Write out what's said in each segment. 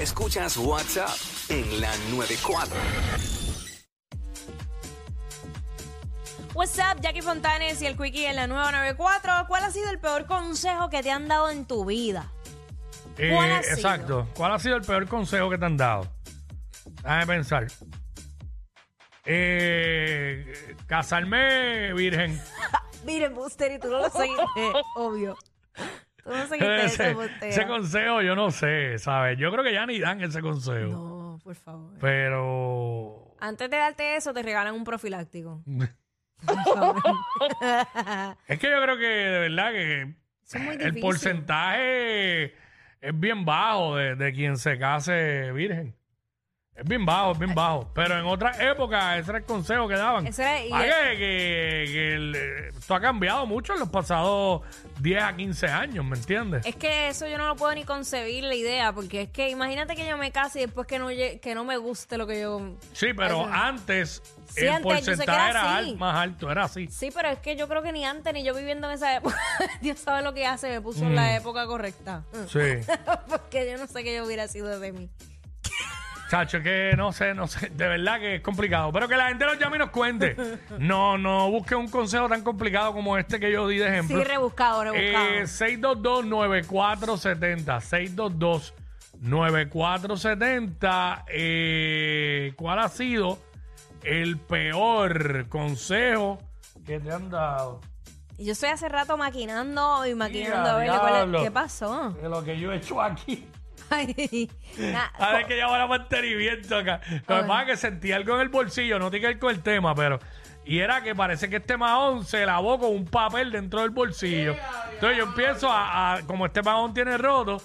Escuchas WhatsApp en la 94. What's up, Jackie Fontanes y el Quickie en la nueva 94. ¿Cuál ha sido el peor consejo que te han dado en tu vida? Eh, ¿Cuál ha sido? exacto. ¿Cuál ha sido el peor consejo que te han dado? Déjame pensar. Eh, casarme virgen. Miren, Buster, y tú no lo seguiste, obvio. Ese, consejo yo no sé, ¿sabes? Yo creo que ya ni dan ese consejo. No, por favor. Pero... Antes de darte eso, te regalan un profiláctico. Es que yo creo que de verdad que el porcentaje es bien bajo de, de quien se case virgen. Es bien bajo, es bien bajo. Pero en otras épocas ese era el consejo que daban. Ese era- y Ah, que, que- que el- eh, esto ha cambiado mucho en los pasados 10 a 15 años, ¿me entiendes? Es que eso yo no lo puedo ni concebir la idea, porque es que imagínate que yo me case y después que no, lle- que no me guste lo que yo... Sí, pero Eso. antes Sí, el antes yo sé que porcentaje era era así. al- más alto, era así. Sí, pero es que yo creo que ni antes ni yo viviendo en esa época, Dios sabe lo que hace, me puso en la época correcta. Sí. porque yo no sé qué yo hubiera sido de mí. Chacho, es que no sé, no sé, de verdad que es complicado. Pero que la gente nos llame y nos cuente. No, no busque un consejo tan complicado como este que yo di de ejemplo. Sí, rebuscado, rebuscado. Eh, 622-9470. 622-9470. Eh, ¿Cuál ha sido el peor consejo que te han dado? Yo estoy hace rato maquinando y maquinando a ver cuál es- diablo. qué pasó. De lo que yo he hecho aquí. Ay, na- A ver que ya va a mantenimiento acá. Lo que pasa es que sentí algo en el bolsillo, no tiene que ver con el tema, pero. Y era que parece que este mahón se lavó con un papel dentro del bolsillo. Entonces yo empiezo a, a- como este mahón tiene roto,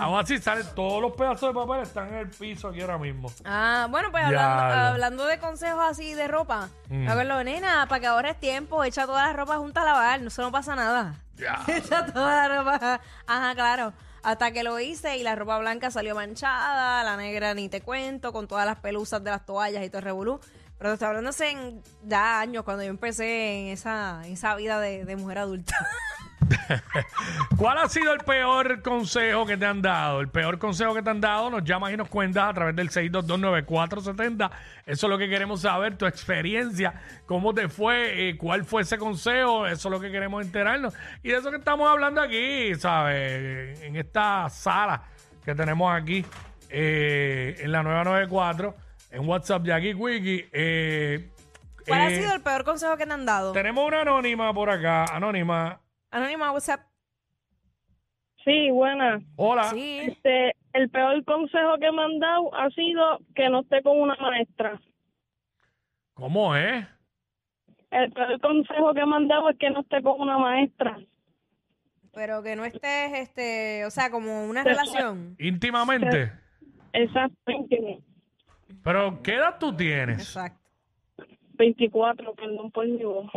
hago así, salen todos los pedazos de papel están en el piso aquí ahora mismo. Ah, bueno, pues hablando, Diablo. hablando de consejos así de ropa, Mm. me acuerdo, nena, para que ahorres tiempo, echa toda la ropa junta a lavar, no, eso no pasa nada. Ya. Echa toda la ropa, ajá, claro. Hasta que lo hice y la ropa blanca salió manchada, la negra ni te cuento, con todas las pelusas de las toallas y todo el revolú. Pero te estoy hablando hace ya años, cuando yo empecé en esa, en esa vida de, de mujer adulta. ¿Cuál ha sido el peor consejo que te han dado? El peor consejo que te han dado, nos llamas y nos cuentas a través del 6229470. Eso es lo que queremos saber, tu experiencia, cómo te fue, eh, cuál fue ese consejo, eso es lo que queremos enterarnos. Y de eso que estamos hablando aquí, ¿sabes? En esta sala que tenemos aquí, eh, en la 994, en WhatsApp de aquí, Wiki. Eh, ¿Cuál ha sido el peor consejo que te han dado? Tenemos una anónima por acá, anónima. Anónima, WhatsApp. Sí, buena. Hola. Sí. Este, el peor consejo que me han dado ha sido que no esté con una maestra. ¿Cómo es? El peor consejo que me han dado es que no esté con una maestra. Pero que no estés, este, o sea, como una relación. Íntimamente. Exactamente. Pero, ¿qué edad tú tienes? Exacto. 24, perdón por mi voz.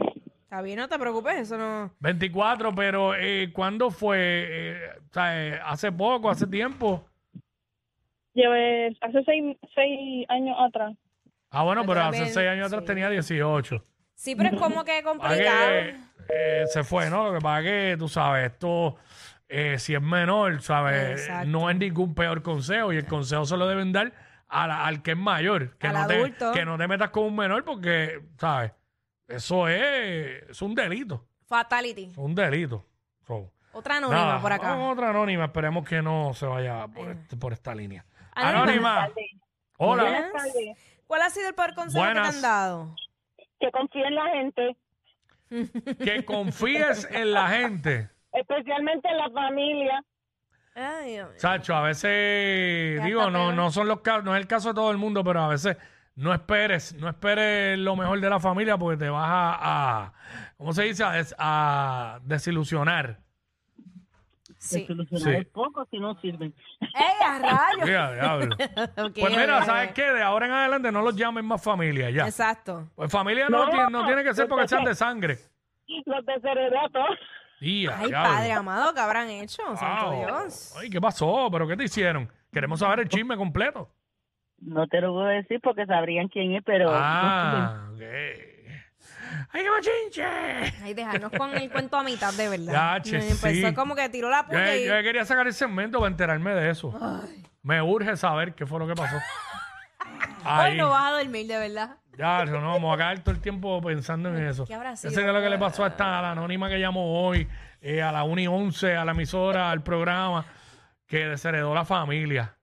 Está bien, no te preocupes, eso no. 24, pero eh, ¿cuándo fue? Eh, o sea, eh, ¿Hace poco, hace tiempo? Llevé hace seis, seis años atrás. Ah, bueno, Pero pero también, hace seis años atrás sí. tenía 18. Sí, pero es como que Para complicado. que eh, se fue, ¿no? Lo que pasa es que, tú sabes, esto, eh, si es menor, ¿sabes? Exacto. No es ningún peor consejo y el consejo se lo deben dar a la- al que es mayor. Que Al no, te, adulto. que no te metas con un menor porque, ¿sabes? Eso es, es un delito. Fatality. Es un delito. So, Otra anónima Nada, por acá. vamos a otra anónima. Esperemos que no se vaya por, este- por esta línea. Anónima. Anónima. Hola. Buenas. ¿Cuál ha sido el peor consejo que te han dado? Que confíe en la gente, Que confíes en la gente. especialmente en la familia. Ay, Dios mío. Chacho, a veces, Ya digo, está no, peor. no son los casos, no es el caso de todo el mundo, pero a veces no esperes, no esperes lo mejor de la familia porque te vas a, a ¿cómo se dice? A, des- a desilusionar. Sí. Sí. poco si no sirven. ¡Ey, a rayos! Mira, diablo. Ok, Pues mira, ok, ¿sabes qué? De ahora en adelante no los llamen más familia, ya. Exacto. Pues familia no, No, tiene, no tiene que ser porque sean de sangre. Los desheredatos. Día, Ay, padre amado, ¿qué habrán hecho? Santo Dios. Ay, ¿qué pasó? ¿Pero qué te hicieron? Queremos saber el chisme completo. No te lo voy a decir porque sabrían quién es, pero Ah, ok. ¡Ay, qué machinche! Ay, dejarnos con el cuento a mitad, de verdad. Ya, che, Me Empezó sí. como que tiró la Yo, puya y... yo quería sacar el segmento para enterarme de eso. Ay, Me urge saber qué fue lo que pasó. Hoy Ahí. no vas a dormir, de verdad. Ya, no, vamos a caer todo el tiempo pensando en eso. ¿Qué habrá Ese sido? es lo que le pasó a esta a la anónima que llamó hoy, eh, a la 1 y 11, a la emisora, al programa, que desheredó la familia.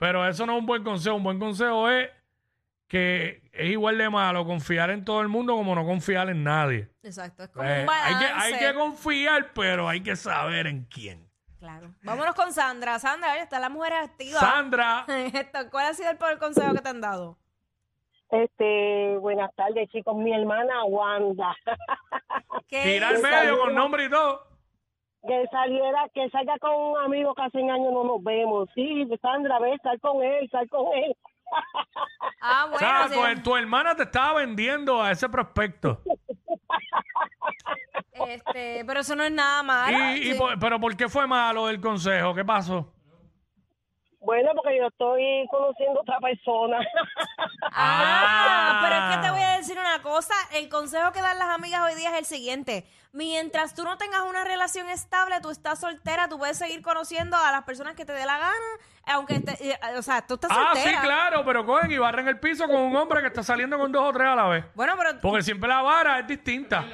Pero eso no es un buen consejo. Un buen consejo es que es igual de malo confiar en todo el mundo como no confiar en nadie. Exacto, es como Eh, un hay, balance. que, hay que confiar, pero hay que saber en quién. Claro. Vámonos con Sandra. Sandra, oye, están las mujeres activas. Sandra, Esto, ¿Cuál ha sido el peor consejo que te han dado? Este, buenas tardes, chicos. Mi hermana Wanda. ¿Qué tira al medio con nombre y todo. Que saliera, que salga con un amigo que hace años no nos vemos. Sí, Sandra, ve, sal con él, sal con él. Ah, O bueno. sea, sí. tu, tu hermana te estaba vendiendo a ese prospecto. Este, pero eso no es nada malo. Y, y Sí. por- pero ¿por qué fue malo el consejo? ¿Qué pasó? Bueno, porque yo estoy conociendo otra persona. Ah, Ah. pero es que te voy a decir una cosa. El consejo que dan las amigas hoy día es el siguiente. Mientras tú no tengas una relación estable, tú estás soltera, tú puedes seguir conociendo a las personas que te dé la gana, aunque esté- eh, o sea, tú estás Ah, soltera. sí, claro, pero cogen y barren el piso con un hombre que está saliendo con dos o tres a la vez. Bueno, pero, Porque siempre la vara es distinta.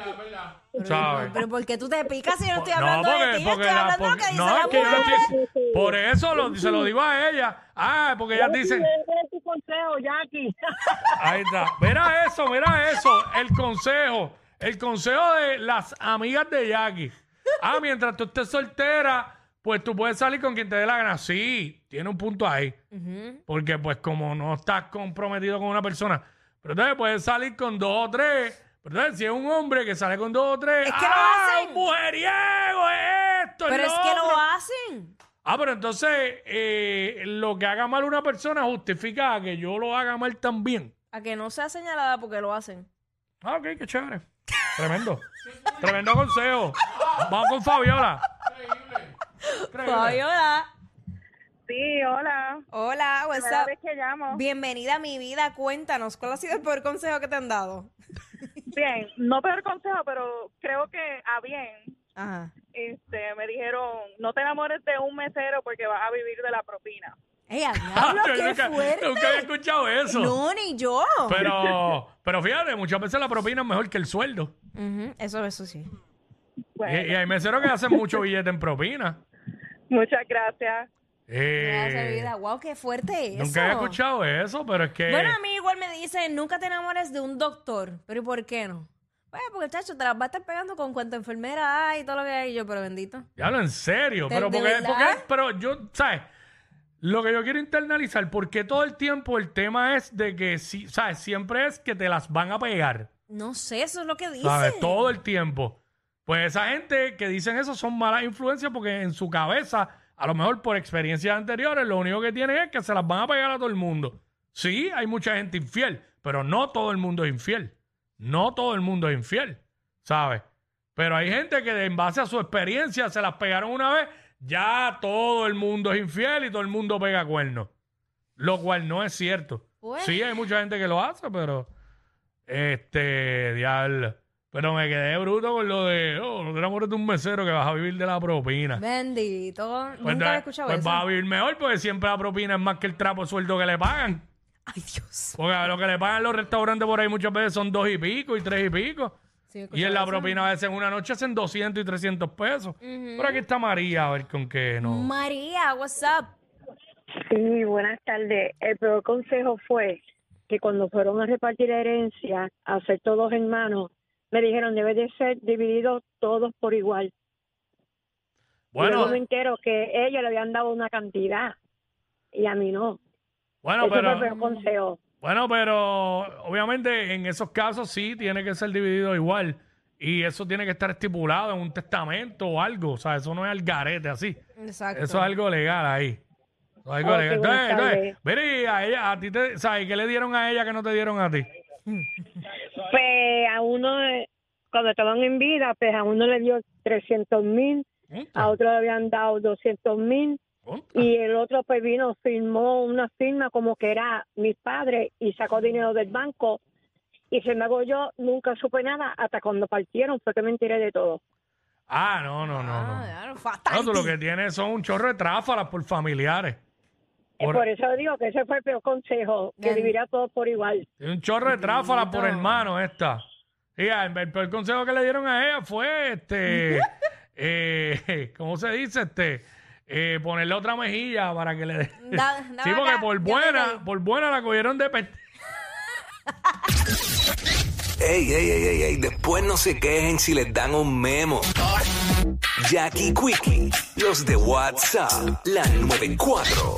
¿Sabes? pero ¿por qué tú te picas si yo no estoy No, hablando de ti? Yo estoy la- hablando de lo porque- que dice no, la es que yo no estoy- Por eso lo- se lo digo a ella. Ah, porque ellas dicen. Ese es tu consejo, Jackie. Ahí está. Mira eso, mira eso. El consejo. El consejo de las amigas de Jackie. Ah, mientras tú estés soltera, pues tú puedes salir con quien te dé la gana. Sí, tiene un punto ahí. Porque pues como no estás comprometido con una persona, pero entonces puedes salir con dos o tres. Si es un hombre que sale con dos o tres, Es que lo ¡ah, hacen. un mujeriego es esto! Pero es que otro! lo hacen. Ah, pero entonces eh, lo que haga mal una persona justifica a que yo lo haga mal también. A que no sea señalada porque lo hacen. Ah, ok, qué chévere. Tremendo. Tremendo consejo. Vamos con Fabiola. Increíble. Fabiola. Sí, hola. Hola, what's Primera up? vez que llamo. Bienvenida a mi vida. Cuéntanos, ¿cuál ha sido el peor consejo que te han dado? Bien, no peor consejo, pero creo que a bien. Ajá. Este, me dijeron, no te enamores de un mesero porque vas a vivir de la propina. ¡Ey, a diablo, yo qué nunca, fuerte! nunca había escuchado eso. No, ni yo. Pero, pero fíjate, muchas veces la propina es mejor que el sueldo. Ujú, Eso, eso sí. Y, y hay meseros que hacen mucho billete en propina. muchas gracias. Eh, vida. Wow, qué fuerte eso. nunca había escuchado eso, pero es que... Bueno, a mí igual me dicen, nunca te enamores de un doctor. Pero ¿y por qué no? Pues porque, chacho, te las va a estar pegando con cuánta enfermera hay y todo lo que hay. Y yo, pero bendito. Ya lo en serio, ¿De- pero porque, porque- pero yo, ¿sabes? Lo que yo quiero internalizar, porque todo el tiempo el tema es de que, si, ¿sabes? Siempre es que te las van a pegar, No sé, eso es lo que dicen. ¿sabes? Todo el tiempo. Pues esa gente que dicen eso son malas influencias porque en su cabeza, a lo mejor por experiencias anteriores, lo único que tienen es que se las van a pegar a todo el mundo. Sí, hay mucha gente infiel, pero no todo el mundo es infiel. No todo el mundo es infiel, ¿sabes? Pero hay gente que en base a su experiencia se las pegaron una vez, ya todo el mundo es infiel y todo el mundo pega cuernos. Lo cual no es cierto. Sí, hay mucha gente que lo hace, pero. Este, diablo. Pero me quedé bruto con lo de. Oh, no te enamores de un mesero que vas a vivir de la propina. Bendito. Pues, nunca había escuchado pues eso. vas a vivir mejor porque siempre la propina es más que el trapo de sueldo que le pagan. Ay, Dios. Porque a lo que le pagan los restaurantes por ahí muchas veces son dos y pico y tres y pico. Sí, he Y en la eso. propina a veces en una noche hacen 200 y 300 pesos. Pero aquí está María, a ver con qué no. María, what's up? Sí, buenas tardes. El peor consejo fue que cuando fueron a repartir la herencia, a ser todos hermanos, me dijeron debe de ser divididos todos por igual. Bueno, Luego me entero que ellos le habían dado una cantidad y a mí no. bueno, Ese fue el pero. consejo. Bueno, pero obviamente en esos casos sí tiene que ser dividido igual. Y eso tiene que estar estipulado en un testamento o algo. O sea, eso no es al garete así. Exacto. Eso es algo legal ahí. Eso es algo legal. Entonces, entonces, mire, y a ella, a ti te, ¿sabes qué le dieron a ella que no te dieron a ti? Pues a uno, cuando estaban en vida, pues a uno le dio 300 mil, a otro le habían dado 200 mil y el otro pues vino, firmó una firma como que era mi padre y sacó dinero del banco y se me hago yo, nunca supe nada hasta cuando partieron, fue que me enteré de todo. Ah, no, no, no, Ah, no. claro, No, fatal. tú lo que tienes son un chorro de tráfalas por familiares. Por- Por, eso digo que ese fue el peor consejo, que dividir a todos por igual. Tiene un chorro de tráfala por hermano esta. Mira, el, el peor consejo que le dieron a ella fue este. eh, ¿Cómo se dice? Este. Eh, ponerle otra mejilla para que le dé. Sí, porque acá, por buena, por buena la cogieron de pe- Ey, ey, ey, ey, ey, después no se quejen si les dan un memo. Jackie Quickie, los de WhatsApp, la 94.